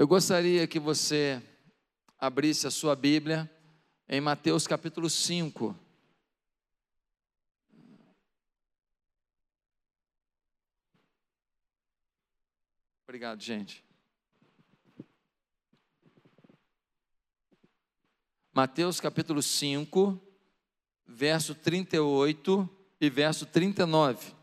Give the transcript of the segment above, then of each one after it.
Eu gostaria que você abrisse a sua Bíblia em Mateus capítulo 5. Obrigado, gente. Mateus capítulo 5, verso 38 e verso 39.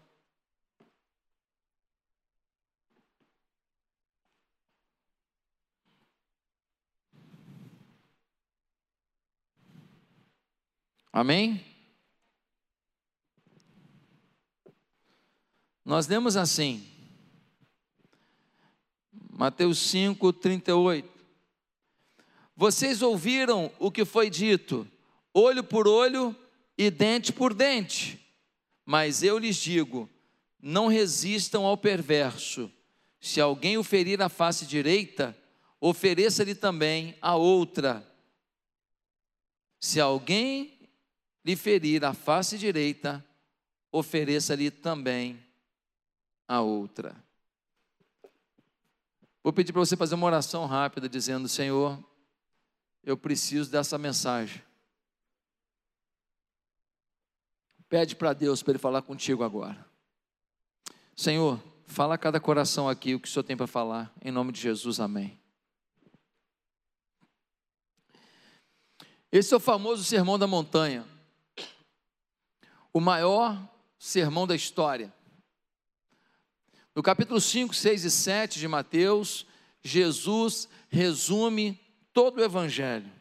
Amém? Nós lemos assim, Mateus 5, 38. Vocês ouviram o que foi dito, olho por olho e dente por dente. Mas eu lhes digo: não resistam ao perverso. Se alguém o ferir a face direita, ofereça-lhe também a outra. Se alguém lhe ferir a face direita, ofereça-lhe também a outra. Vou pedir para você fazer uma oração rápida, dizendo: Senhor, eu preciso dessa mensagem. Pede para Deus para Ele falar contigo agora. Senhor, fala a cada coração aqui o que o Senhor tem para falar, em nome de Jesus, amém. Esse é o famoso Sermão da Montanha o maior sermão da história. No capítulo 5, 6 e 7 de Mateus, Jesus resume todo o Evangelho.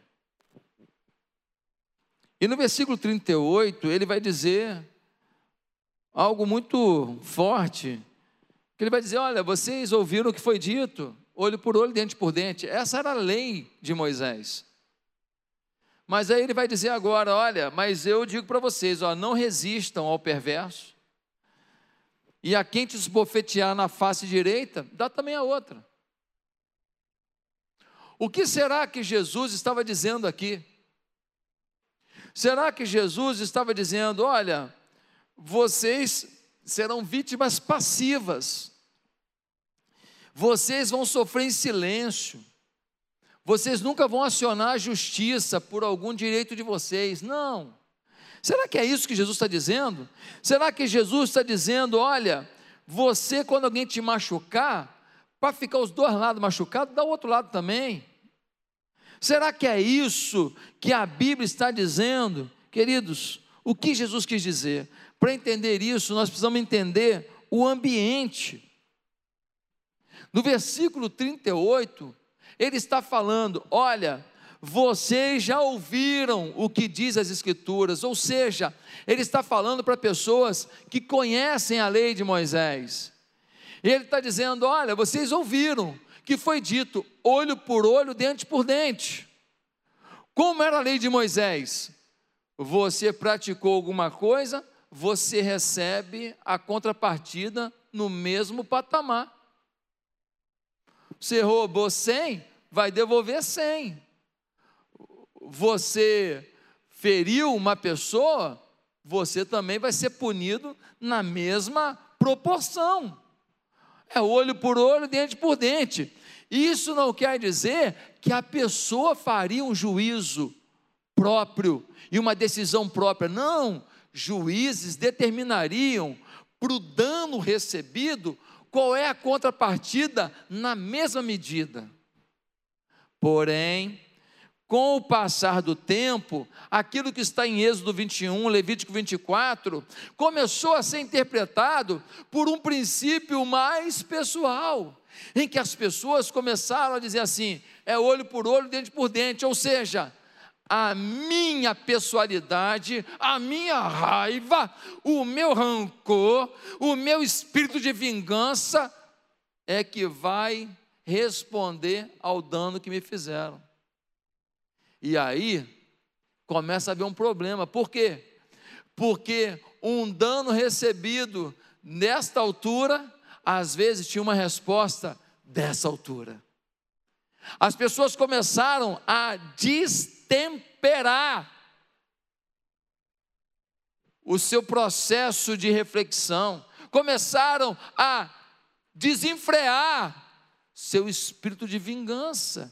E no versículo 38, ele vai dizer algo muito forte, que ele vai dizer: Olha, vocês ouviram o que foi dito, olho por olho, dente por dente. Essa era a lei de Moisés. Mas aí ele vai dizer agora: olha, mas eu digo para vocês, ó, não resistam ao perverso, e a quem te esbofetear na face direita, dá também a outra. O que será que Jesus estava dizendo aqui? Será que Jesus estava dizendo: olha, vocês serão vítimas passivas, vocês vão sofrer em silêncio, vocês nunca vão acionar a justiça por algum direito de vocês. Não. Será que é isso que Jesus está dizendo? Será que Jesus está dizendo: olha, você, quando alguém te machucar, para ficar os dois lados machucados, dá o outro lado também? Será que é isso que a Bíblia está dizendo? Queridos, o que Jesus quis dizer? Para entender isso, nós precisamos entender o ambiente. No versículo 38, ele está falando: olha, vocês já ouviram o que diz as Escrituras, ou seja, ele está falando para pessoas que conhecem a lei de Moisés. Ele está dizendo: olha, vocês ouviram que foi dito olho por olho, dente por dente. Como era a lei de Moisés? Você praticou alguma coisa, você recebe a contrapartida no mesmo patamar. Você roubou 100, vai devolver 100. Você feriu uma pessoa, você também vai ser punido na mesma proporção. É olho por olho, dente por dente. Isso não quer dizer que a pessoa faria um juízo próprio e uma decisão própria. Não, juízes determinariam para o dano recebido qual é a contrapartida na mesma medida. Porém, com o passar do tempo, aquilo que está em Êxodo 21, Levítico 24, começou a ser interpretado por um princípio mais pessoal, em que as pessoas começaram a dizer assim: é olho por olho, dente por dente, ou seja, a minha pessoalidade, a minha raiva, o meu rancor, o meu espírito de vingança é que vai responder ao dano que me fizeram. E aí começa a haver um problema. Por quê? Porque um dano recebido nesta altura, às vezes tinha uma resposta dessa altura. As pessoas começaram a dis temperar o seu processo de reflexão, começaram a desenfrear seu espírito de vingança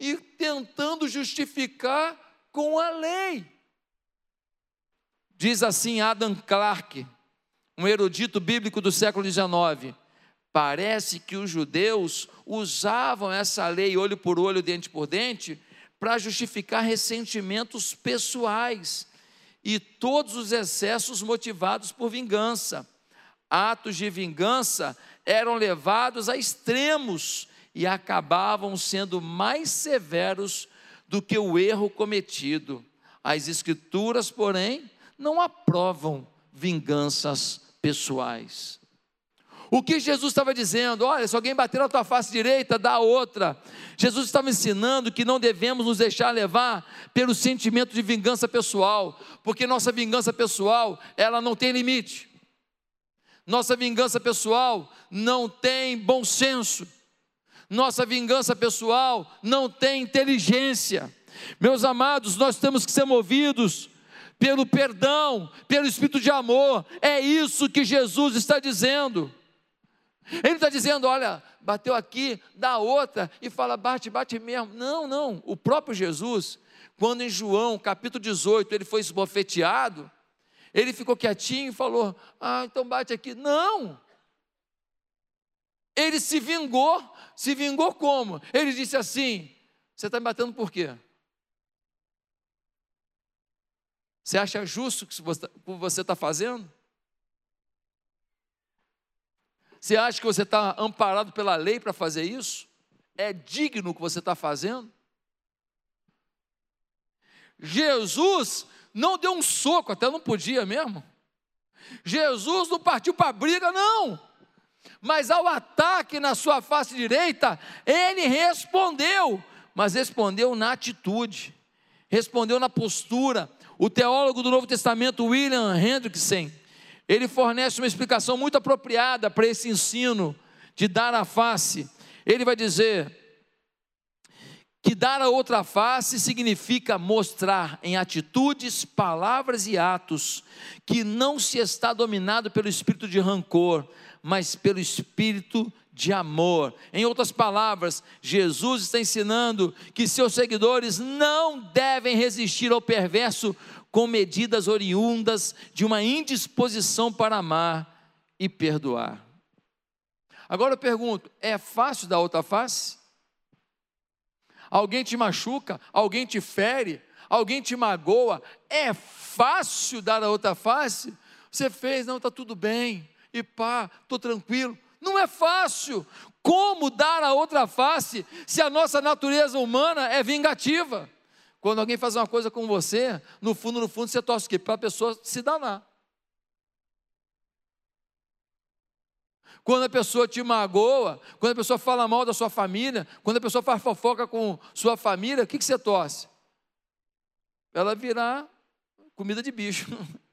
e tentando justificar com a lei. Diz assim Adam Clarke, um erudito bíblico do século XIX. Parece que os judeus usavam essa lei olho por olho, dente por dente, para justificar ressentimentos pessoais e todos os excessos motivados por vingança. Atos de vingança eram levados a extremos e acabavam sendo mais severos do que o erro cometido. As Escrituras, porém, não aprovam vinganças pessoais. O que Jesus estava dizendo? Olha, se alguém bater na tua face direita, dá outra. Jesus estava ensinando que não devemos nos deixar levar pelo sentimento de vingança pessoal, porque nossa vingança pessoal, ela não tem limite. Nossa vingança pessoal não tem bom senso. Nossa vingança pessoal não tem inteligência. Meus amados, nós temos que ser movidos pelo perdão, pelo espírito de amor. É isso que Jesus está dizendo. Ele está dizendo, olha, bateu aqui, dá outra e fala, bate, bate mesmo. Não, não. O próprio Jesus, quando em João capítulo 18 ele foi esbofeteado, ele ficou quietinho e falou: Ah, então bate aqui. Não! Ele se vingou. Se vingou como? Ele disse assim: Você está me batendo por quê? Você acha justo o que você está fazendo? Você acha que você está amparado pela lei para fazer isso? É digno o que você está fazendo? Jesus não deu um soco, até não podia mesmo. Jesus não partiu para a briga, não. Mas ao ataque na sua face direita, ele respondeu, mas respondeu na atitude, respondeu na postura. O teólogo do Novo Testamento, William Hendrickson, ele fornece uma explicação muito apropriada para esse ensino de dar a face. Ele vai dizer que dar a outra face significa mostrar em atitudes, palavras e atos que não se está dominado pelo espírito de rancor, mas pelo espírito de amor. Em outras palavras, Jesus está ensinando que seus seguidores não devem resistir ao perverso com medidas oriundas de uma indisposição para amar e perdoar. Agora eu pergunto: é fácil dar outra face? Alguém te machuca, alguém te fere, alguém te magoa, é fácil dar a outra face? Você fez, não, está tudo bem, e pá, estou tranquilo. Não é fácil. Como dar a outra face se a nossa natureza humana é vingativa? Quando alguém faz uma coisa com você, no fundo, no fundo, você torce o quê? Para a pessoa se danar. Quando a pessoa te magoa, quando a pessoa fala mal da sua família, quando a pessoa faz fofoca com sua família, o que, que você torce? Ela virar comida de bicho.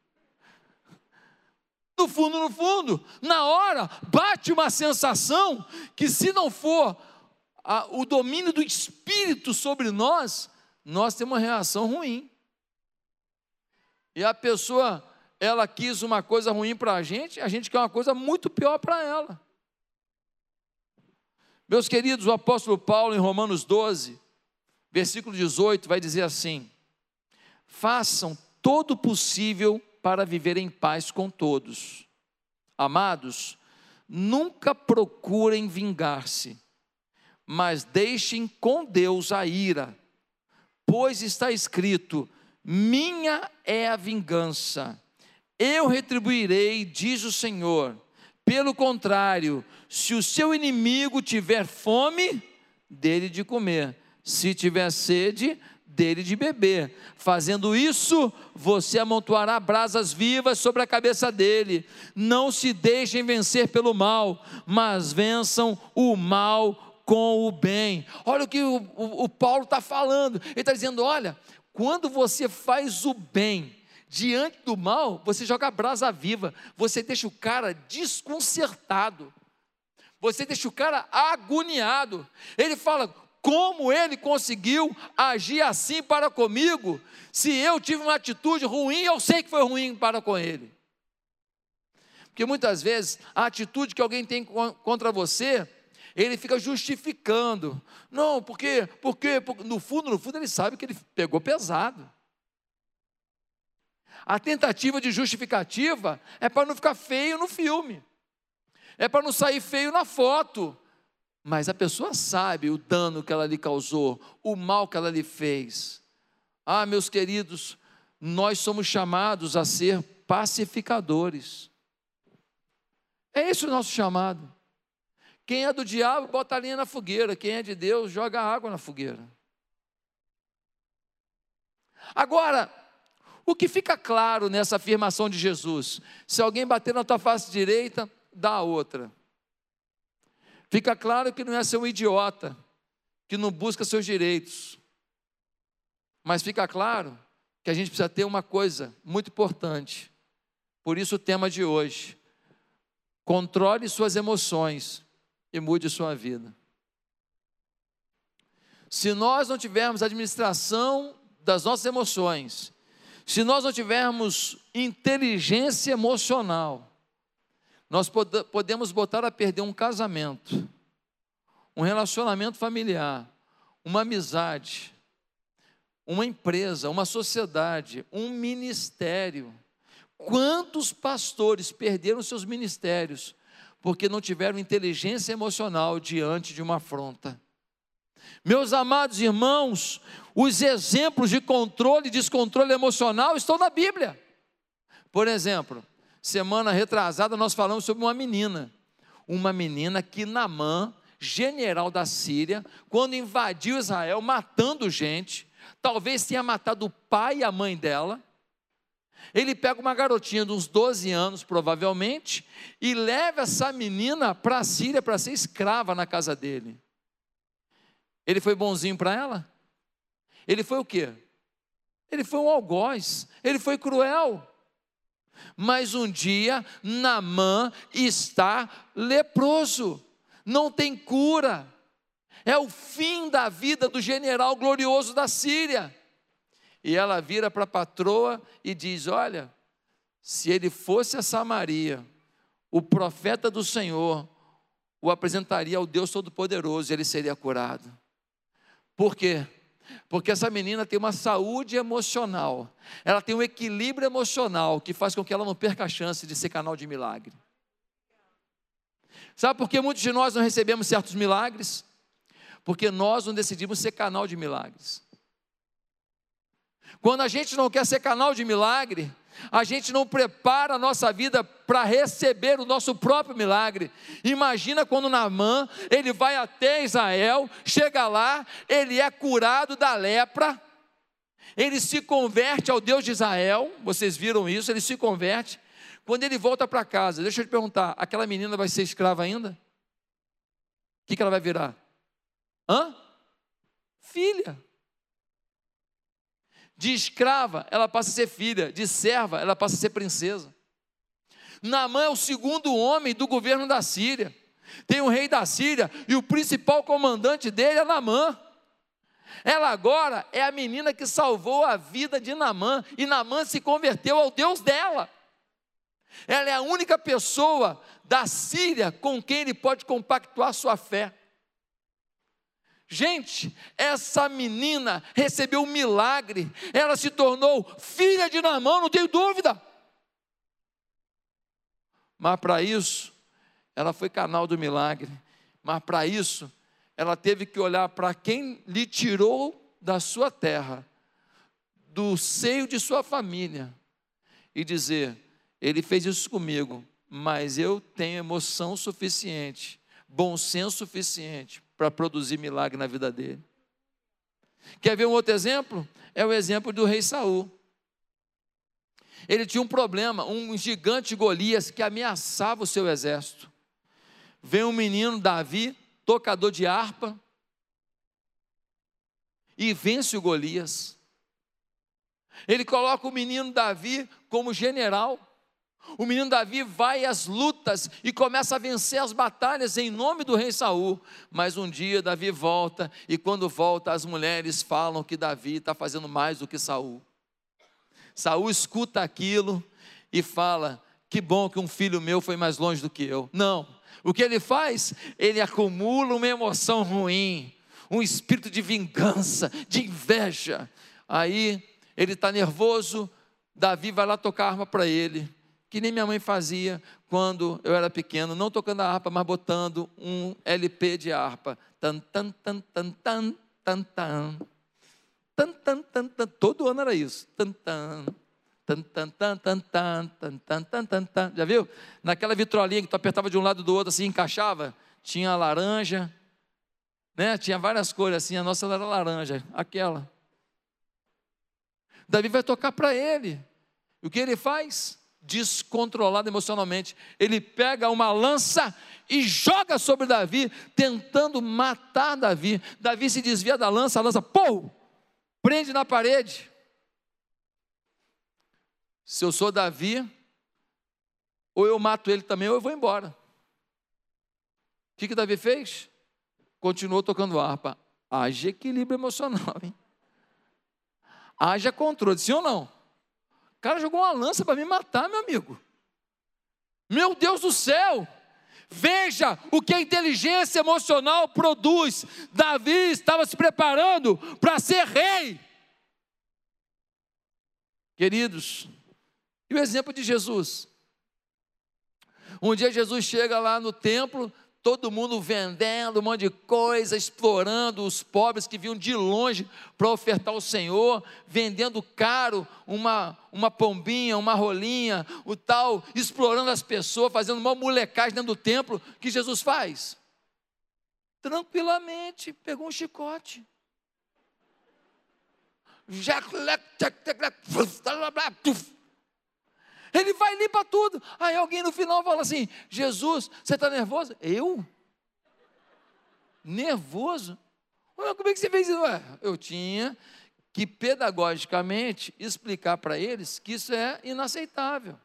No fundo, no fundo, na hora, bate uma sensação que, se não for a, o domínio do Espírito sobre nós, nós temos uma reação ruim. E a pessoa, ela quis uma coisa ruim para a gente, a gente quer uma coisa muito pior para ela. Meus queridos, o apóstolo Paulo, em Romanos 12, versículo 18, vai dizer assim: façam todo o possível para viver em paz com todos. Amados, nunca procurem vingar-se, mas deixem com Deus a ira pois está escrito: Minha é a vingança, eu retribuirei, diz o Senhor. Pelo contrário, se o seu inimigo tiver fome, dele de comer, se tiver sede, dele de beber. Fazendo isso, você amontoará brasas vivas sobre a cabeça dele. Não se deixem vencer pelo mal, mas vençam o mal com o bem. Olha o que o, o, o Paulo está falando. Ele está dizendo: olha, quando você faz o bem diante do mal, você joga brasa viva, você deixa o cara desconcertado, você deixa o cara agoniado. Ele fala: como ele conseguiu agir assim para comigo, se eu tive uma atitude ruim, eu sei que foi ruim para com ele. Porque muitas vezes a atitude que alguém tem contra você ele fica justificando. Não, porque, porque, porque no fundo, no fundo ele sabe que ele pegou pesado. A tentativa de justificativa é para não ficar feio no filme, é para não sair feio na foto. Mas a pessoa sabe o dano que ela lhe causou, o mal que ela lhe fez. Ah, meus queridos, nós somos chamados a ser pacificadores. É esse o nosso chamado. Quem é do diabo, bota a linha na fogueira. Quem é de Deus, joga água na fogueira. Agora, o que fica claro nessa afirmação de Jesus? Se alguém bater na tua face direita, dá a outra. Fica claro que não é ser um idiota, que não busca seus direitos. Mas fica claro que a gente precisa ter uma coisa muito importante. Por isso o tema de hoje. Controle suas emoções e mude sua vida. Se nós não tivermos administração das nossas emoções, se nós não tivermos inteligência emocional, nós pod podemos botar a perder um casamento, um relacionamento familiar, uma amizade, uma empresa, uma sociedade, um ministério. Quantos pastores perderam seus ministérios porque não tiveram inteligência emocional diante de uma afronta? Meus amados irmãos, os exemplos de controle e descontrole emocional estão na Bíblia. Por exemplo, semana retrasada nós falamos sobre uma menina, uma menina que Namã, general da Síria, quando invadiu Israel, matando gente, talvez tenha matado o pai e a mãe dela. Ele pega uma garotinha de uns 12 anos, provavelmente, e leva essa menina para a Síria para ser escrava na casa dele. Ele foi bonzinho para ela? Ele foi o quê? Ele foi um algoz, ele foi cruel. Mas um dia Namã está leproso, não tem cura. É o fim da vida do general glorioso da Síria. E ela vira para a patroa e diz: Olha, se ele fosse a Samaria, o profeta do Senhor o apresentaria ao Deus Todo-Poderoso e ele seria curado. Por quê? Porque essa menina tem uma saúde emocional, ela tem um equilíbrio emocional que faz com que ela não perca a chance de ser canal de milagre. Sabe por que muitos de nós não recebemos certos milagres? Porque nós não decidimos ser canal de milagres. Quando a gente não quer ser canal de milagre, a gente não prepara a nossa vida para receber o nosso próprio milagre. Imagina quando Naamã, ele vai até Israel, chega lá, ele é curado da lepra, ele se converte ao Deus de Israel, vocês viram isso, ele se converte. Quando ele volta para casa, deixa eu te perguntar, aquela menina vai ser escrava ainda? O que, que ela vai virar? Hã? Filha. De escrava, ela passa a ser filha. De serva, ela passa a ser princesa. Naamã é o segundo homem do governo da Síria. Tem o rei da Síria e o principal comandante dele é Naamã. Ela agora é a menina que salvou a vida de Naamã e Naamã se converteu ao Deus dela. Ela é a única pessoa da Síria com quem ele pode compactuar sua fé. Gente, essa menina recebeu um milagre, ela se tornou filha de Namã, não tenho dúvida. Mas para isso, ela foi canal do milagre. Mas para isso, ela teve que olhar para quem lhe tirou da sua terra, do seio de sua família, e dizer: Ele fez isso comigo, mas eu tenho emoção suficiente, bom senso suficiente para produzir milagre na vida dele. Quer ver um outro exemplo? É o exemplo do rei Saul. Ele tinha um problema, um gigante Golias que ameaçava o seu exército. Vem um menino Davi, tocador de harpa, e vence o Golias. Ele coloca o menino Davi como general. O menino Davi vai às lutas e começa a vencer as batalhas em nome do rei Saul. Mas um dia Davi volta e quando volta as mulheres falam que Davi está fazendo mais do que Saul. Saul escuta aquilo e fala: que bom que um filho meu foi mais longe do que eu. Não, O que ele faz? Ele acumula uma emoção ruim, um espírito de vingança, de inveja. Aí ele está nervoso, Davi vai lá tocar a arma para ele, que nem minha mãe fazia quando eu era pequeno, não tocando a harpa, mas botando um LP de harpa. Tan, tan, tan, tan, tan, tan, tan. Tan, tan, tan, tan. Todo ano era isso. Tan, tan. Tan, tan, tan, tan, tan, tan, tan, tan, tan, tan. Já viu? Naquela vitrolinha que tu apertava de um lado do outro assim, encaixava, tinha laranja, né? Tinha várias cores assim, a nossa era laranja, aquela. Davi vai tocar para ele. O que ele faz? Descontrolado emocionalmente. Ele pega uma lança e joga sobre Davi, tentando matar Davi. Davi se desvia da lança, a lança, pô, prende na parede. Se eu sou Davi, ou eu mato ele também, ou eu vou embora. O que, que Davi fez? Continuou tocando harpa. Haja equilíbrio emocional, hein? Haja controle, sim ou não? O cara jogou uma lança para me matar, meu amigo. Meu Deus do céu! Veja o que a inteligência emocional produz. Davi estava se preparando para ser rei. Queridos, e o exemplo de Jesus? Um dia Jesus chega lá no templo, todo mundo vendendo um monte de coisa, explorando os pobres que vinham de longe para ofertar ao Senhor, vendendo caro uma, uma pombinha, uma rolinha, o tal, explorando as pessoas, fazendo uma molecagem dentro do templo. Que Jesus faz? Tranquilamente, pegou um chicote. Ele vai ali para tudo. Aí alguém no final fala assim: Jesus, você está nervoso? Eu? Nervoso? Como é que você fez isso? Eu tinha que pedagogicamente explicar para eles que isso é inaceitável.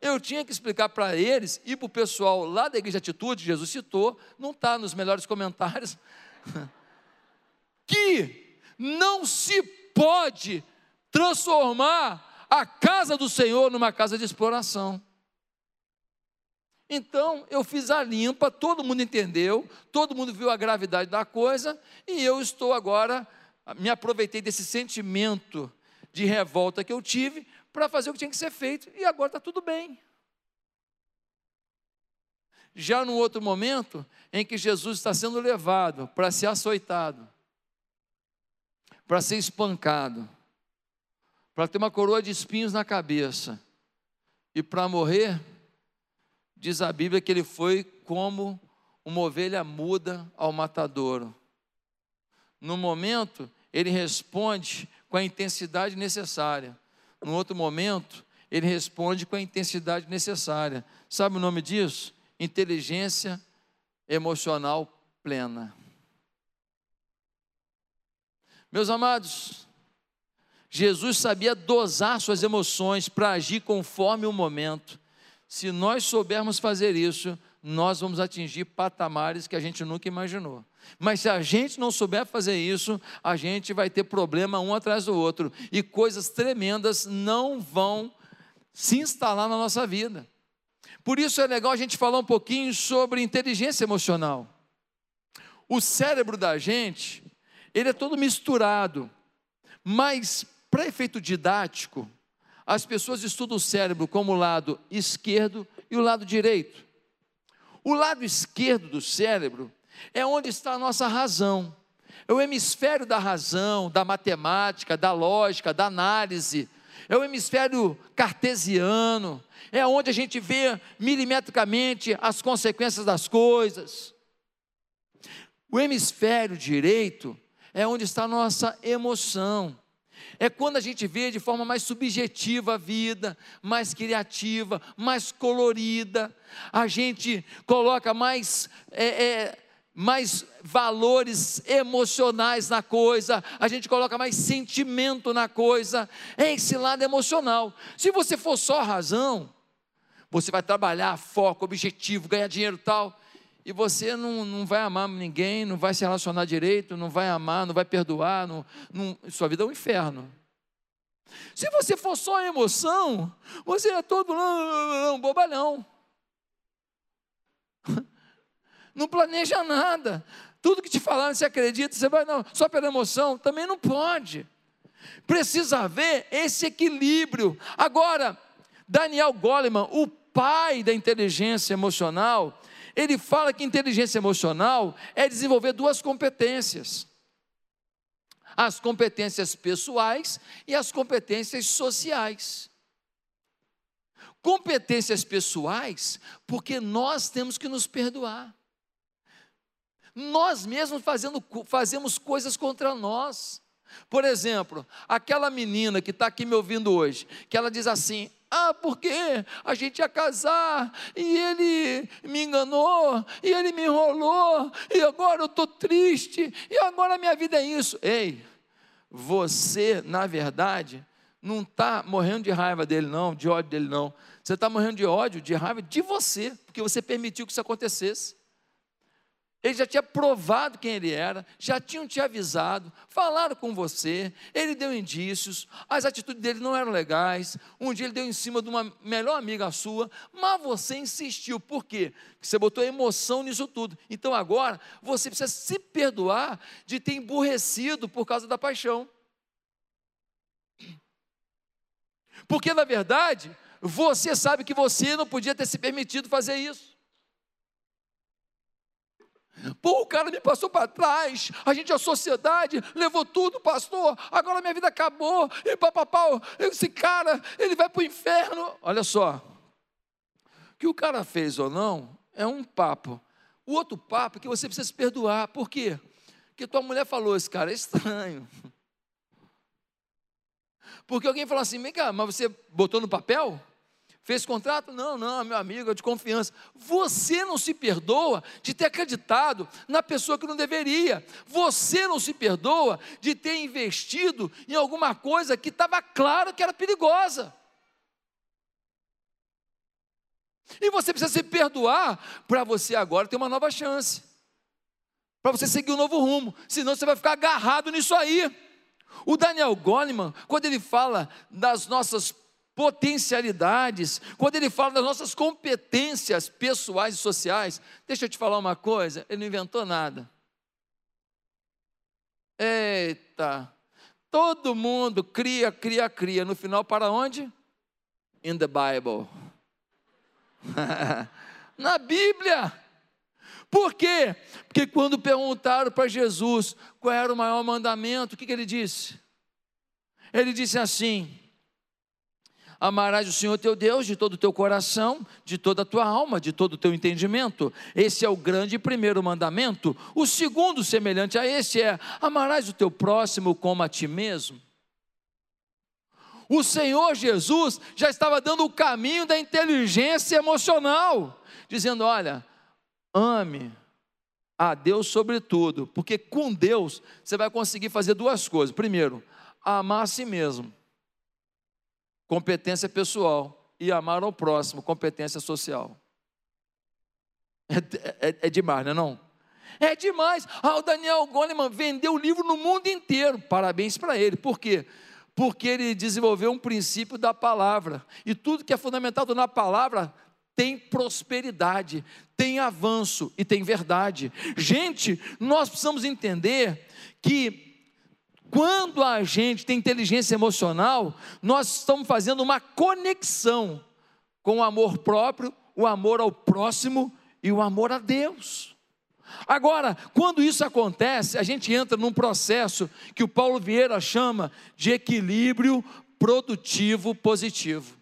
Eu tinha que explicar para eles e para o pessoal lá da Igreja Atitude, Jesus citou, não está nos melhores comentários, que não se pode transformar a casa do Senhor numa casa de exploração. Então, eu fiz a limpa, todo mundo entendeu, todo mundo viu a gravidade da coisa, e eu estou agora, me aproveitei desse sentimento de revolta que eu tive para fazer o que tinha que ser feito, e agora está tudo bem. Já no outro momento, em que Jesus está sendo levado para ser açoitado, para ser espancado, para ter uma coroa de espinhos na cabeça e para morrer, diz a Bíblia que ele foi como uma ovelha muda ao matadouro. No momento, ele responde com a intensidade necessária. No outro momento, ele responde com a intensidade necessária. Sabe o nome disso? Inteligência emocional plena. Meus amados, Jesus sabia dosar suas emoções para agir conforme o momento. Se nós soubermos fazer isso, nós vamos atingir patamares que a gente nunca imaginou. Mas se a gente não souber fazer isso, a gente vai ter problema um atrás do outro e coisas tremendas não vão se instalar na nossa vida. Por isso é legal a gente falar um pouquinho sobre inteligência emocional. O cérebro da gente, ele é todo misturado, mas para efeito didático, as pessoas estudam o cérebro como o lado esquerdo e o lado direito. O lado esquerdo do cérebro é onde está a nossa razão. É o hemisfério da razão, da matemática, da lógica, da análise. É o hemisfério cartesiano. É onde a gente vê milimetricamente as consequências das coisas. O hemisfério direito é onde está a nossa emoção. É quando a gente vê de forma mais subjetiva a vida, mais criativa, mais colorida, a gente coloca mais, é, é, mais valores emocionais na coisa, a gente coloca mais sentimento na coisa, é esse lado emocional. Se você for só razão, você vai trabalhar, foco, objetivo, ganhar dinheiro tal, e você não, não vai amar ninguém, não vai se relacionar direito, não vai amar, não vai perdoar, não, não, sua vida é um inferno. Se você for só emoção, você é todo um bobalhão. Não planeja nada. Tudo que te falaram, você acredita, você vai, não, só pela emoção, também não pode. Precisa haver esse equilíbrio. Agora, Daniel Goleman, o pai da inteligência emocional, ele fala que inteligência emocional é desenvolver duas competências: as competências pessoais e as competências sociais. Competências pessoais, porque nós temos que nos perdoar. Nós mesmos fazendo, fazemos coisas contra nós. Por exemplo, aquela menina que está aqui me ouvindo hoje, que ela diz assim: ah, porque a gente ia casar e ele me enganou, e ele me enrolou, e agora eu estou triste, e agora a minha vida é isso. Ei, você, na verdade, não está morrendo de raiva dele, não, de ódio dele, não. Você está morrendo de ódio, de raiva de você, porque você permitiu que isso acontecesse. Ele já tinha provado quem ele era, já tinham te avisado, falaram com você, ele deu indícios, as atitudes dele não eram legais. Um dia ele deu em cima de uma melhor amiga sua, mas você insistiu. Por quê? Porque você botou emoção nisso tudo. Então agora você precisa se perdoar de ter emburrecido por causa da paixão. Porque na verdade, você sabe que você não podia ter se permitido fazer isso. Pô, o cara me passou para trás, a gente, a sociedade, levou tudo, pastor, agora minha vida acabou, e papapau, esse cara, ele vai para o inferno. Olha só, o que o cara fez ou não é um papo. O outro papo é que você precisa se perdoar, por quê? Porque tua mulher falou, esse cara é estranho. Porque alguém falou assim, vem cá, mas você botou no papel? Fez contrato? Não, não, meu amigo, é de confiança. Você não se perdoa de ter acreditado na pessoa que não deveria. Você não se perdoa de ter investido em alguma coisa que estava claro que era perigosa. E você precisa se perdoar para você agora ter uma nova chance. Para você seguir um novo rumo. Senão você vai ficar agarrado nisso aí. O Daniel Goleman, quando ele fala das nossas potencialidades, quando ele fala das nossas competências pessoais e sociais, deixa eu te falar uma coisa, ele não inventou nada. Eita, todo mundo cria, cria, cria, no final para onde? In the Bible. Na Bíblia. Por quê? Porque quando perguntaram para Jesus qual era o maior mandamento, o que, que ele disse? Ele disse assim: Amarás o Senhor teu Deus de todo o teu coração, de toda a tua alma, de todo o teu entendimento. Esse é o grande primeiro mandamento. O segundo, semelhante a esse, é: amarás o teu próximo como a ti mesmo. O Senhor Jesus já estava dando o caminho da inteligência emocional, dizendo: olha, ame a Deus sobretudo, porque com Deus você vai conseguir fazer duas coisas. Primeiro, amar a si mesmo competência pessoal, e amar ao próximo, competência social. É, é, é demais, não é não? É demais. Ah, o Daniel Goleman vendeu o livro no mundo inteiro. Parabéns para ele. Por quê? Porque ele desenvolveu um princípio da palavra. E tudo que é fundamentado na palavra tem prosperidade, tem avanço e tem verdade. Gente, nós precisamos entender que quando a gente tem inteligência emocional, nós estamos fazendo uma conexão com o amor próprio, o amor ao próximo e o amor a Deus. Agora, quando isso acontece, a gente entra num processo que o Paulo Vieira chama de equilíbrio produtivo positivo.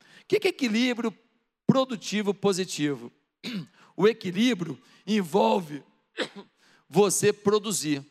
O que é equilíbrio produtivo positivo? O equilíbrio envolve você produzir.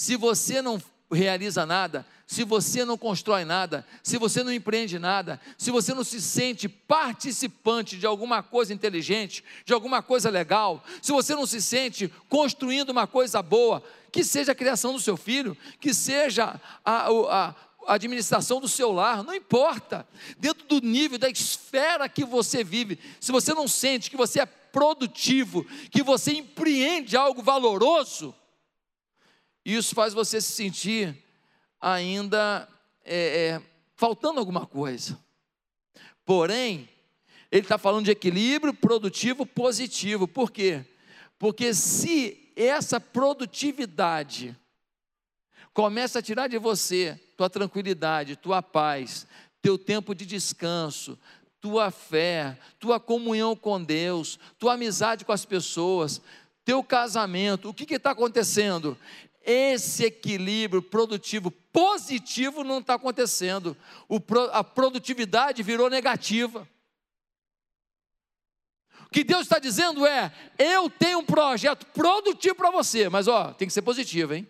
Se você não realiza nada, se você não constrói nada, se você não empreende nada, se você não se sente participante de alguma coisa inteligente, de alguma coisa legal, se você não se sente construindo uma coisa boa, que seja a criação do seu filho, que seja a, a, a administração do seu lar, não importa, dentro do nível, da esfera que você vive, se você não sente que você é produtivo, que você empreende algo valoroso, isso faz você se sentir ainda é, é, faltando alguma coisa. Porém, Ele está falando de equilíbrio produtivo positivo. Por quê? Porque se essa produtividade começa a tirar de você tua tranquilidade, tua paz, teu tempo de descanso, tua fé, tua comunhão com Deus, tua amizade com as pessoas, teu casamento, o que está acontecendo? Esse equilíbrio produtivo positivo não está acontecendo, o, a produtividade virou negativa. O que Deus está dizendo é: eu tenho um projeto produtivo para você, mas ó, tem que ser positivo, hein?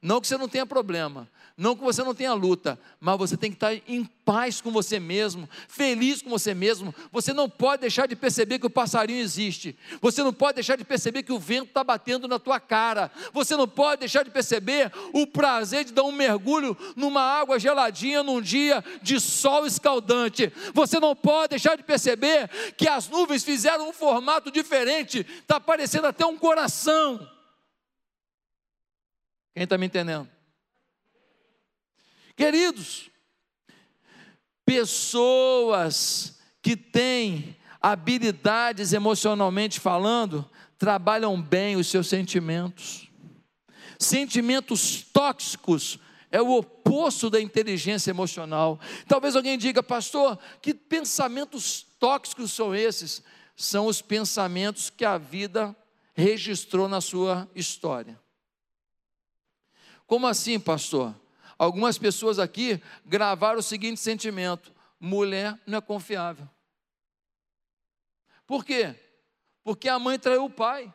Não que você não tenha problema, não que você não tenha luta, mas você tem que estar em paz com você mesmo, feliz com você mesmo. Você não pode deixar de perceber que o passarinho existe. Você não pode deixar de perceber que o vento está batendo na tua cara. Você não pode deixar de perceber o prazer de dar um mergulho numa água geladinha num dia de sol escaldante. Você não pode deixar de perceber que as nuvens fizeram um formato diferente. Está parecendo até um coração. Quem está me entendendo? Queridos, pessoas que têm habilidades emocionalmente falando, trabalham bem os seus sentimentos. Sentimentos tóxicos é o oposto da inteligência emocional. Talvez alguém diga, pastor, que pensamentos tóxicos são esses? São os pensamentos que a vida registrou na sua história. Como assim, pastor? Algumas pessoas aqui gravaram o seguinte sentimento: mulher não é confiável. Por quê? Porque a mãe traiu o pai.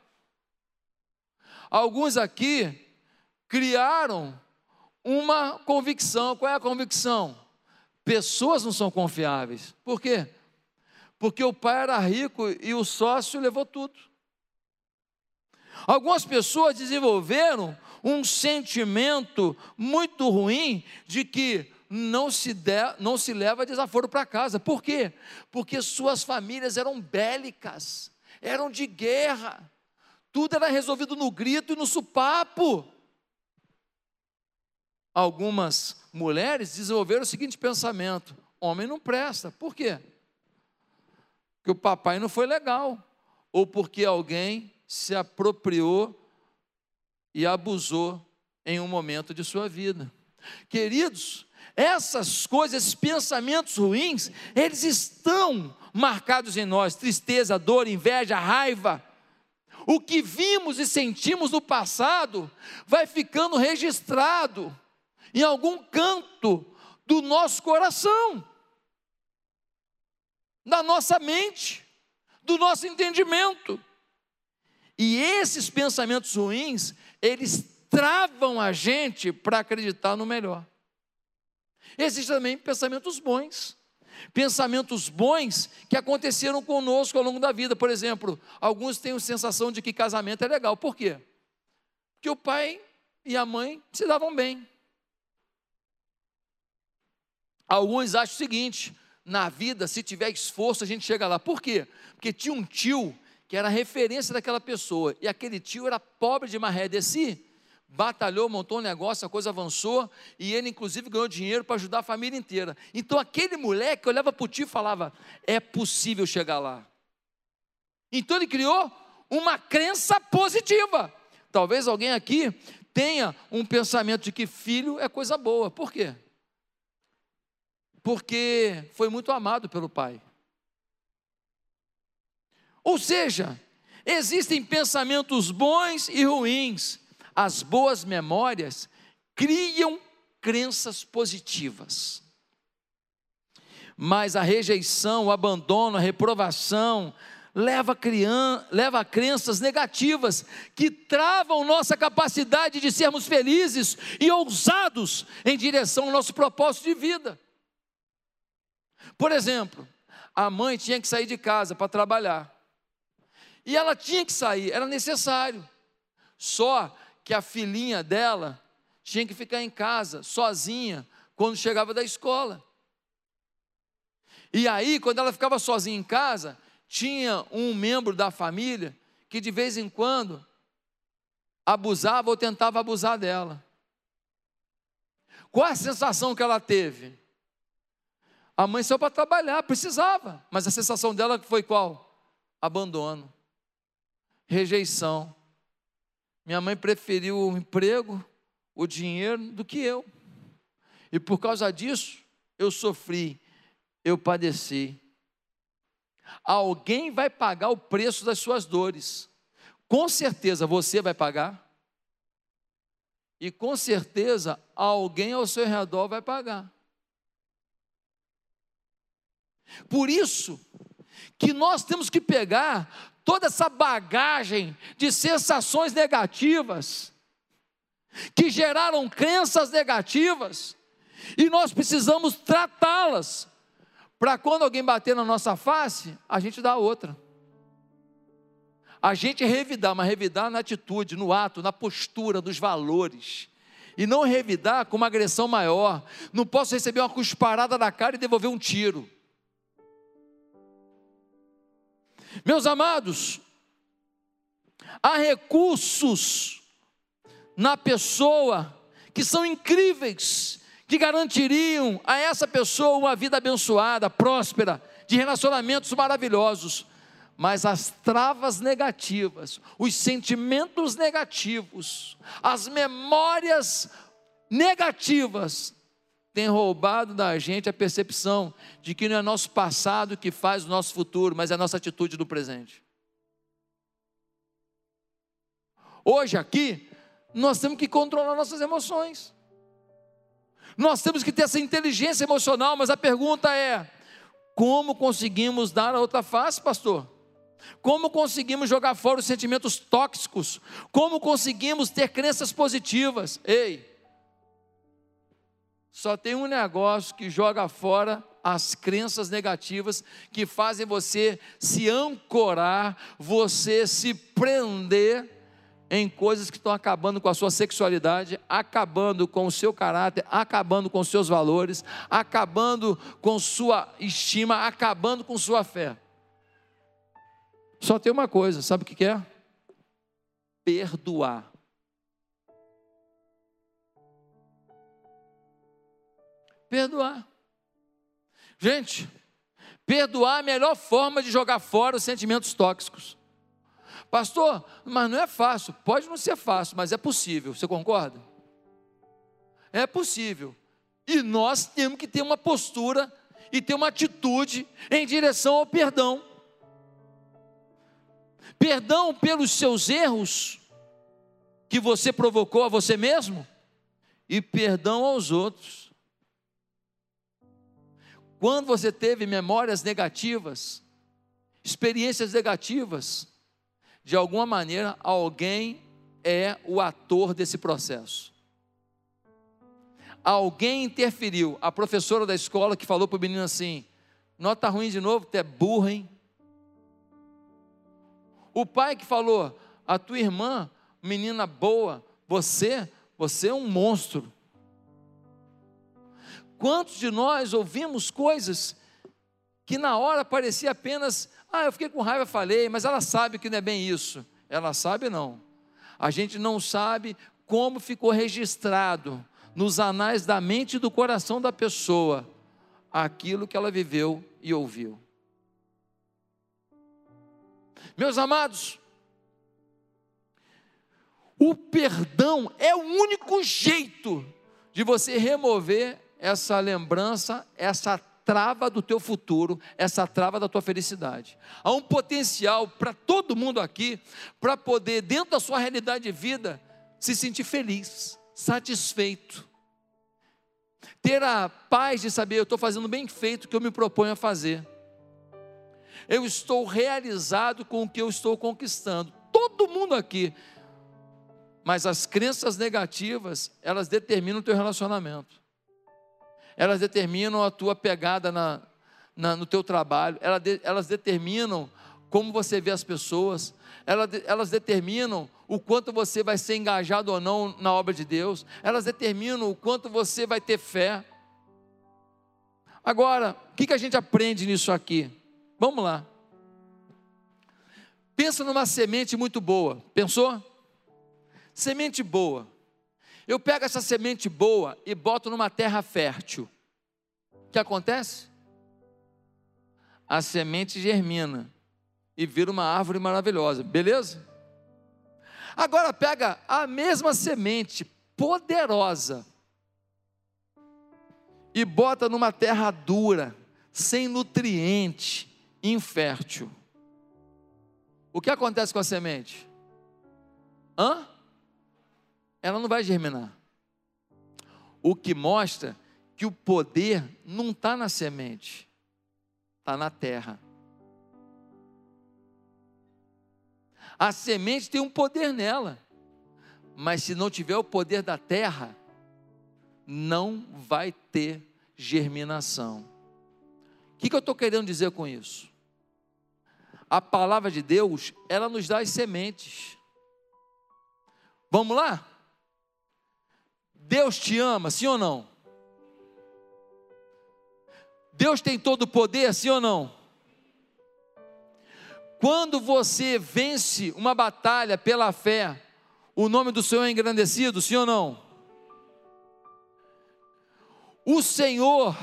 Alguns aqui criaram uma convicção. Qual é a convicção? Pessoas não são confiáveis. Por quê? Porque o pai era rico e o sócio levou tudo. Algumas pessoas desenvolveram um sentimento muito ruim de que não se, der, não se leva desaforo para casa. Por quê? Porque suas famílias eram bélicas, eram de guerra, tudo era resolvido no grito e no supapo. Algumas mulheres desenvolveram o seguinte pensamento: homem não presta. Por quê? Porque o papai não foi legal, ou porque alguém se apropriou e abusou em um momento de sua vida. Queridos, essas coisas, esses pensamentos ruins, eles estão marcados em nós: tristeza, dor, inveja, raiva. O que vimos e sentimos no passado vai ficando registrado em algum canto do nosso coração, da nossa mente, do nosso entendimento. E esses pensamentos ruins, eles travam a gente para acreditar no melhor. Existem também pensamentos bons. Pensamentos bons que aconteceram conosco ao longo da vida. Por exemplo, alguns têm a sensação de que casamento é legal. Por quê? Porque o pai e a mãe se davam bem. Alguns acham o seguinte: na vida, se tiver esforço, a gente chega lá. Por quê? Porque tinha um tio que era a referência daquela pessoa, e aquele tio era pobre de maré de si, batalhou, montou um negócio, a coisa avançou, e ele inclusive ganhou dinheiro para ajudar a família inteira. Então aquele moleque olhava para o tio e falava: é possível chegar lá. Então ele criou uma crença positiva. Talvez alguém aqui tenha um pensamento de que filho é coisa boa. Por quê? Porque foi muito amado pelo pai. Ou seja, existem pensamentos bons e ruins. As boas memórias criam crenças positivas. Mas a rejeição, o abandono, a reprovação, leva a, leva a crenças negativas que travam nossa capacidade de sermos felizes e ousados em direção ao nosso propósito de vida. Por exemplo, a mãe tinha que sair de casa para trabalhar. E ela tinha que sair, era necessário. Só que a filhinha dela tinha que ficar em casa, sozinha, quando chegava da escola. E aí, quando ela ficava sozinha em casa, tinha um membro da família que de vez em quando abusava ou tentava abusar dela. Qual a sensação que ela teve? A mãe saiu para trabalhar, precisava, mas a sensação dela foi qual? Abandono, rejeição. Minha mãe preferiu o emprego, o dinheiro, do que eu. E por causa disso, eu sofri, eu padeci. Alguém vai pagar o preço das suas dores. Com certeza você vai pagar. E com certeza alguém ao seu redor vai pagar. Por isso que nós temos que pegar toda essa bagagem de sensações negativas que geraram crenças negativas e nós precisamos tratá-las para quando alguém bater na nossa face, a gente dá outra. A gente revidar, mas revidar na atitude, no ato, na postura, nos valores. E não revidar com uma agressão maior. Não posso receber uma cusparada na cara e devolver um tiro. Meus amados, há recursos na pessoa que são incríveis, que garantiriam a essa pessoa uma vida abençoada, próspera, de relacionamentos maravilhosos. Mas as travas negativas, os sentimentos negativos, as memórias negativas têm roubado da gente a percepção de que não é nosso passado que faz o nosso futuro, mas é a nossa atitude no presente. Hoje aqui, nós temos que controlar nossas emoções. Nós temos que ter essa inteligência emocional, mas a pergunta é: como conseguimos dar a outra face, pastor? Como conseguimos jogar fora os sentimentos tóxicos? Como conseguimos ter crenças positivas? Ei, só tem um negócio que joga fora as crenças negativas que fazem você se ancorar, você se prender em coisas que estão acabando com a sua sexualidade, acabando com o seu caráter, acabando com seus valores, acabando com sua estima, acabando com sua fé. Só tem uma coisa, sabe o que é? Perdoar. Perdoar. Gente, perdoar é a melhor forma de jogar fora os sentimentos tóxicos. Pastor, mas não é fácil. Pode não ser fácil, mas é possível. Você concorda? É possível. E nós temos que ter uma postura e ter uma atitude em direção ao perdão. Perdão pelos seus erros que você provocou a você mesmo e perdão aos outros. Quando você teve memórias negativas, experiências negativas, de alguma maneira, alguém é o ator desse processo. Alguém interferiu. A professora da escola que falou para o menino assim: nota ruim de novo, tu é burro, hein? O pai que falou: a tua irmã, menina boa, você, você é um monstro. Quantos de nós ouvimos coisas que na hora parecia apenas ah, eu fiquei com raiva, falei, mas ela sabe que não é bem isso. Ela sabe não. A gente não sabe como ficou registrado nos anais da mente e do coração da pessoa aquilo que ela viveu e ouviu. Meus amados, o perdão é o único jeito de você remover essa lembrança, essa trava do teu futuro, essa trava da tua felicidade. Há um potencial para todo mundo aqui, para poder, dentro da sua realidade de vida, se sentir feliz, satisfeito. Ter a paz de saber, eu estou fazendo bem feito o que eu me proponho a fazer. Eu estou realizado com o que eu estou conquistando. Todo mundo aqui. Mas as crenças negativas, elas determinam o teu relacionamento elas determinam a tua pegada na, na no teu trabalho, elas, de, elas determinam como você vê as pessoas, elas, elas determinam o quanto você vai ser engajado ou não na obra de Deus, elas determinam o quanto você vai ter fé. Agora, o que, que a gente aprende nisso aqui? Vamos lá. Pensa numa semente muito boa. Pensou? Semente boa. Eu pego essa semente boa e boto numa terra fértil. O que acontece? a semente germina e vira uma árvore maravilhosa, beleza? Agora pega a mesma semente poderosa e bota numa terra dura, sem nutriente, infértil. O que acontece com a semente? Hã? Ela não vai germinar. O que mostra que o poder não está na semente, está na terra. A semente tem um poder nela, mas se não tiver o poder da terra, não vai ter germinação. O que, que eu estou querendo dizer com isso? A palavra de Deus, ela nos dá as sementes. Vamos lá? Deus te ama, sim ou não? Deus tem todo o poder, sim ou não? Quando você vence uma batalha pela fé, o nome do Senhor é engrandecido, sim ou não? O Senhor,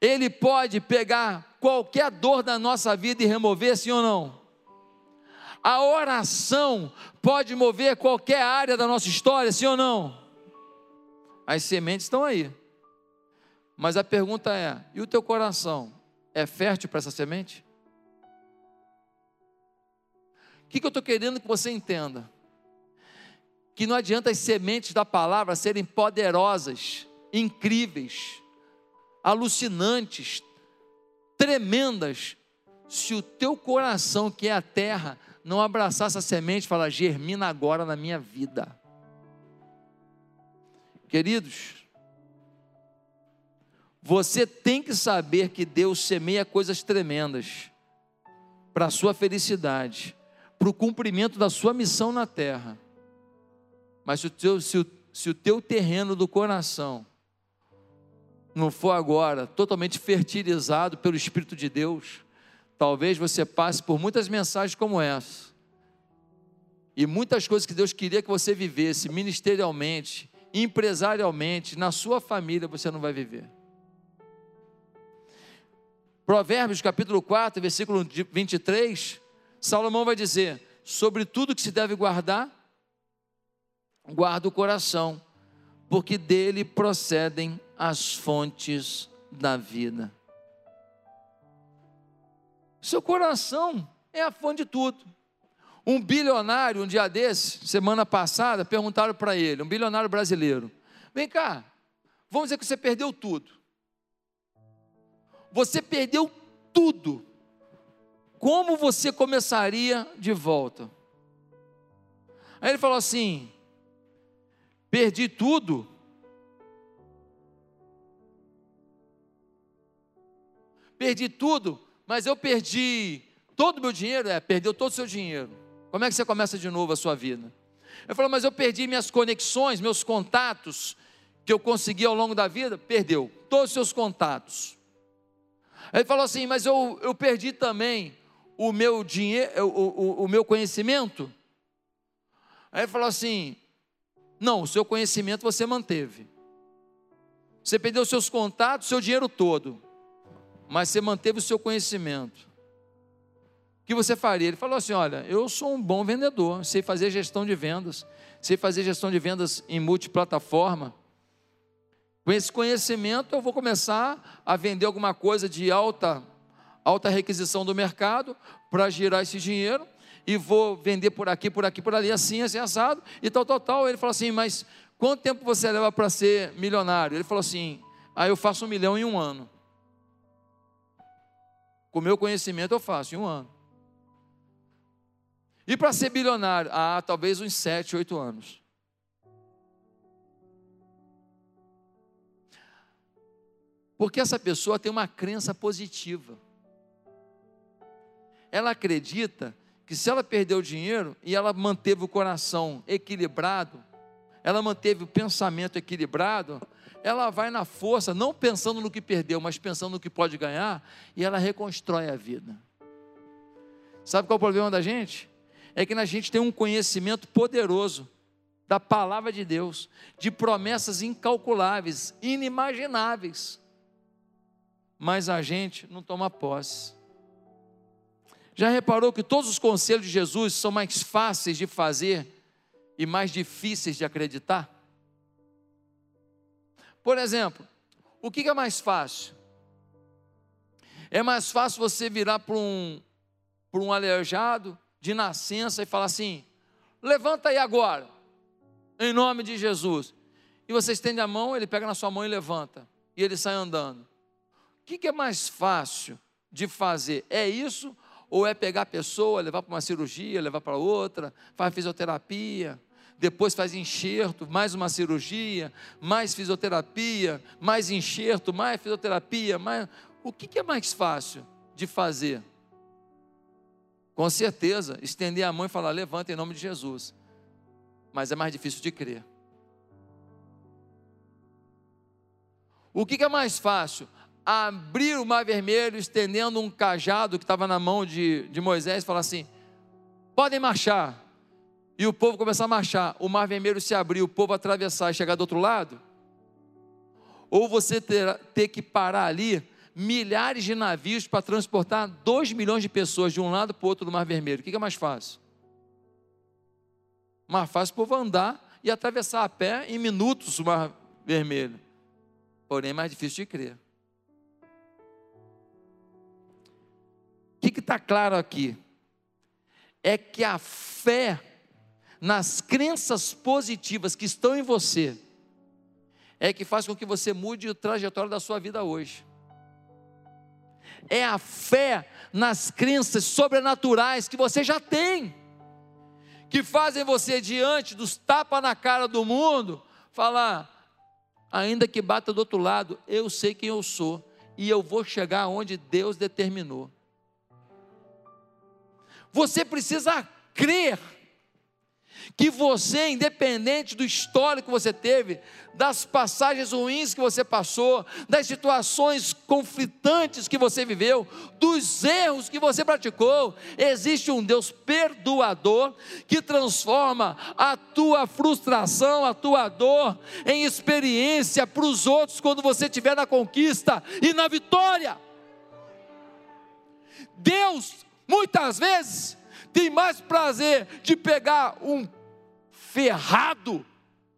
Ele pode pegar qualquer dor da nossa vida e remover, sim ou não? A oração pode mover qualquer área da nossa história, sim ou não? As sementes estão aí. Mas a pergunta é: e o teu coração é fértil para essa semente? O que, que eu estou querendo que você entenda? Que não adianta as sementes da palavra serem poderosas, incríveis, alucinantes, tremendas, se o teu coração, que é a terra, não abraçar essa semente e falar, germina agora na minha vida. Queridos, você tem que saber que Deus semeia coisas tremendas para a sua felicidade para o cumprimento da sua missão na terra. Mas se o, teu, se, o, se o teu terreno do coração não for agora totalmente fertilizado pelo Espírito de Deus, talvez você passe por muitas mensagens como essa. E muitas coisas que Deus queria que você vivesse ministerialmente, empresarialmente, na sua família, você não vai viver. Provérbios capítulo 4, versículo 23, Salomão vai dizer: sobre tudo que se deve guardar, guarda o coração, porque dele procedem as fontes da vida. Seu coração é a fonte de tudo. Um bilionário, um dia desse, semana passada, perguntaram para ele, um bilionário brasileiro: Vem cá, vamos dizer que você perdeu tudo. Você perdeu tudo como você começaria de volta? Aí ele falou assim: perdi tudo. Perdi tudo, mas eu perdi todo o meu dinheiro. É, perdeu todo o seu dinheiro. Como é que você começa de novo a sua vida? Ele falou, mas eu perdi minhas conexões, meus contatos que eu consegui ao longo da vida. Perdeu todos os seus contatos. Ele falou assim, mas eu, eu perdi também o meu dinheiro, o, o, o meu conhecimento? Aí ele falou assim: não, o seu conhecimento você manteve. Você perdeu seus contatos, seu dinheiro todo, mas você manteve o seu conhecimento. O que você faria? Ele falou assim: olha, eu sou um bom vendedor, sei fazer gestão de vendas, sei fazer gestão de vendas em multiplataforma. Com esse conhecimento, eu vou começar a vender alguma coisa de alta alta requisição do mercado para girar esse dinheiro e vou vender por aqui, por aqui, por ali, assim, assim, assado, e tal, tal, tal. Ele falou assim, mas quanto tempo você leva para ser milionário? Ele falou assim, ah, eu faço um milhão em um ano. Com meu conhecimento eu faço em um ano. E para ser bilionário? Ah, talvez uns sete, oito anos. Porque essa pessoa tem uma crença positiva ela acredita que se ela perdeu o dinheiro e ela manteve o coração equilibrado, ela manteve o pensamento equilibrado, ela vai na força, não pensando no que perdeu, mas pensando no que pode ganhar, e ela reconstrói a vida. Sabe qual é o problema da gente? É que a gente tem um conhecimento poderoso da palavra de Deus, de promessas incalculáveis, inimagináveis. mas a gente não toma posse. Já reparou que todos os conselhos de Jesus são mais fáceis de fazer e mais difíceis de acreditar? Por exemplo, o que é mais fácil? É mais fácil você virar para um, para um aleijado de nascença e falar assim: levanta aí agora, em nome de Jesus. E você estende a mão, ele pega na sua mão e levanta, e ele sai andando. O que é mais fácil de fazer? É isso ou é pegar a pessoa, levar para uma cirurgia, levar para outra, faz fisioterapia, depois faz enxerto, mais uma cirurgia, mais fisioterapia, mais enxerto, mais fisioterapia, mais. O que é mais fácil de fazer? Com certeza, estender a mão e falar: levanta em nome de Jesus. Mas é mais difícil de crer. O que é mais fácil? Abrir o mar vermelho, estendendo um cajado que estava na mão de, de Moisés, e falar assim: podem marchar. E o povo começar a marchar. O mar vermelho se abrir, o povo atravessar e chegar do outro lado. Ou você ter, ter que parar ali milhares de navios para transportar 2 milhões de pessoas de um lado para o outro do Mar Vermelho. O que é mais fácil? Mais fácil o povo andar e atravessar a pé em minutos o Mar Vermelho. Porém, é mais difícil de crer. O que está claro aqui? É que a fé nas crenças positivas que estão em você é que faz com que você mude a trajetória da sua vida hoje é a fé nas crenças sobrenaturais que você já tem, que fazem você, diante dos tapas na cara do mundo, falar: ainda que bata do outro lado, eu sei quem eu sou e eu vou chegar onde Deus determinou. Você precisa crer que você, independente do histórico que você teve, das passagens ruins que você passou, das situações conflitantes que você viveu, dos erros que você praticou, existe um Deus perdoador que transforma a tua frustração, a tua dor em experiência para os outros quando você estiver na conquista e na vitória. Deus, muitas vezes, tem mais prazer de pegar um ferrado,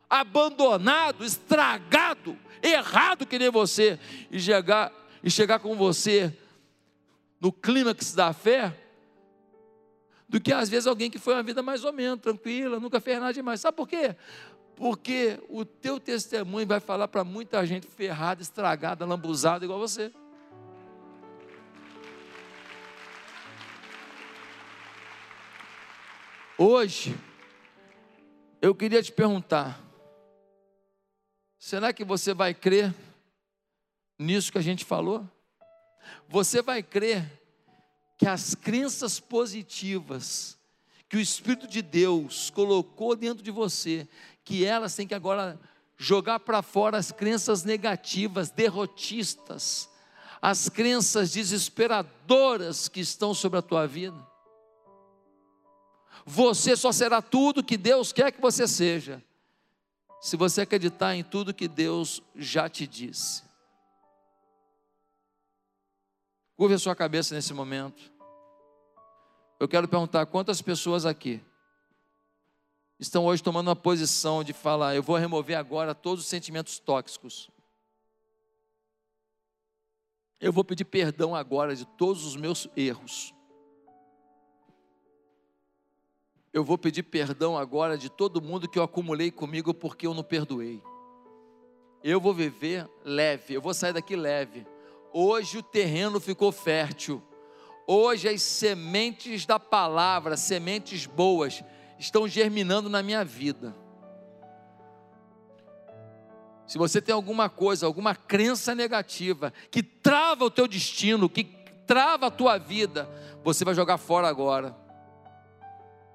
abandonado, estragado, errado que nem você, e chegar, e chegar com você no clímax da fé, do que às vezes alguém que foi uma vida mais ou menos tranquila, nunca fez nada demais. Sabe por quê? Porque o teu testemunho vai falar para muita gente ferrada, estragada, lambuzada igual você. Hoje, eu queria te perguntar: será que você vai crer nisso que a gente falou? Você vai crer que as crenças positivas que o Espírito de Deus colocou dentro de você, que elas têm que agora jogar para fora as crenças negativas, derrotistas, as crenças desesperadoras que estão sobre a tua vida? Você só será tudo que Deus quer que você seja, se você acreditar em tudo que Deus já te disse. Curve a sua cabeça nesse momento. Eu quero perguntar quantas pessoas aqui estão hoje tomando uma posição de falar: eu vou remover agora todos os sentimentos tóxicos. Eu vou pedir perdão agora de todos os meus erros. Eu vou pedir perdão agora de todo mundo que eu acumulei comigo porque eu não perdoei. Eu vou viver leve, eu vou sair daqui leve. Hoje o terreno ficou fértil. Hoje as sementes da palavra, sementes boas, estão germinando na minha vida. Se você tem alguma coisa, alguma crença negativa que trava o teu destino, que trava a tua vida, você vai jogar fora agora.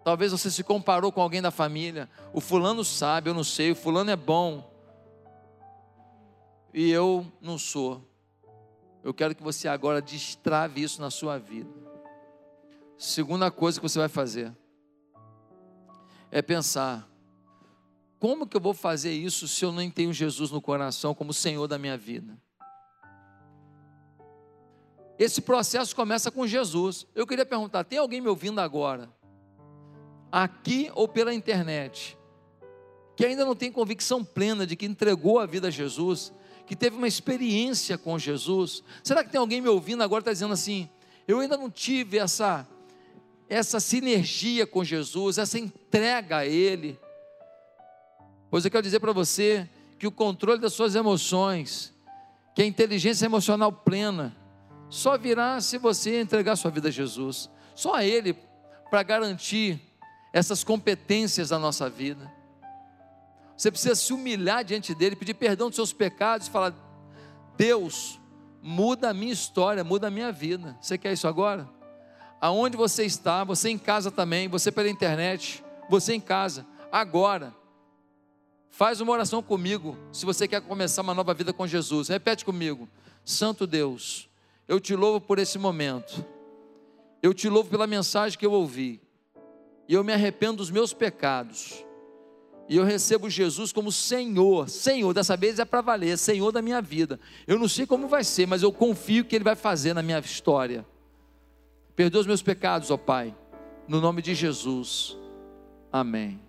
Talvez você se comparou com alguém da família. O fulano sabe, eu não sei, o fulano é bom. E eu não sou. Eu quero que você agora destrave isso na sua vida. Segunda coisa que você vai fazer é pensar: como que eu vou fazer isso se eu nem tenho Jesus no coração como Senhor da minha vida? Esse processo começa com Jesus. Eu queria perguntar: tem alguém me ouvindo agora, aqui ou pela internet, que ainda não tem convicção plena de que entregou a vida a Jesus, que teve uma experiência com Jesus? Será que tem alguém me ouvindo agora está dizendo assim: eu ainda não tive essa essa sinergia com Jesus, essa entrega a Ele? Pois eu quero dizer para você que o controle das suas emoções, que a inteligência emocional plena, só virá se você entregar sua vida a Jesus. Só a Ele para garantir essas competências da nossa vida. Você precisa se humilhar diante dele, pedir perdão dos seus pecados e falar: Deus, muda a minha história, muda a minha vida. Você quer isso agora? Aonde você está, você em casa também, você pela internet, você em casa, agora. Faz uma oração comigo, se você quer começar uma nova vida com Jesus. Repete comigo: Santo Deus, eu te louvo por esse momento. Eu te louvo pela mensagem que eu ouvi. E eu me arrependo dos meus pecados. E eu recebo Jesus como Senhor. Senhor, dessa vez é para valer, Senhor da minha vida. Eu não sei como vai ser, mas eu confio que Ele vai fazer na minha história. Perdoa os meus pecados, ó Pai. No nome de Jesus. Amém.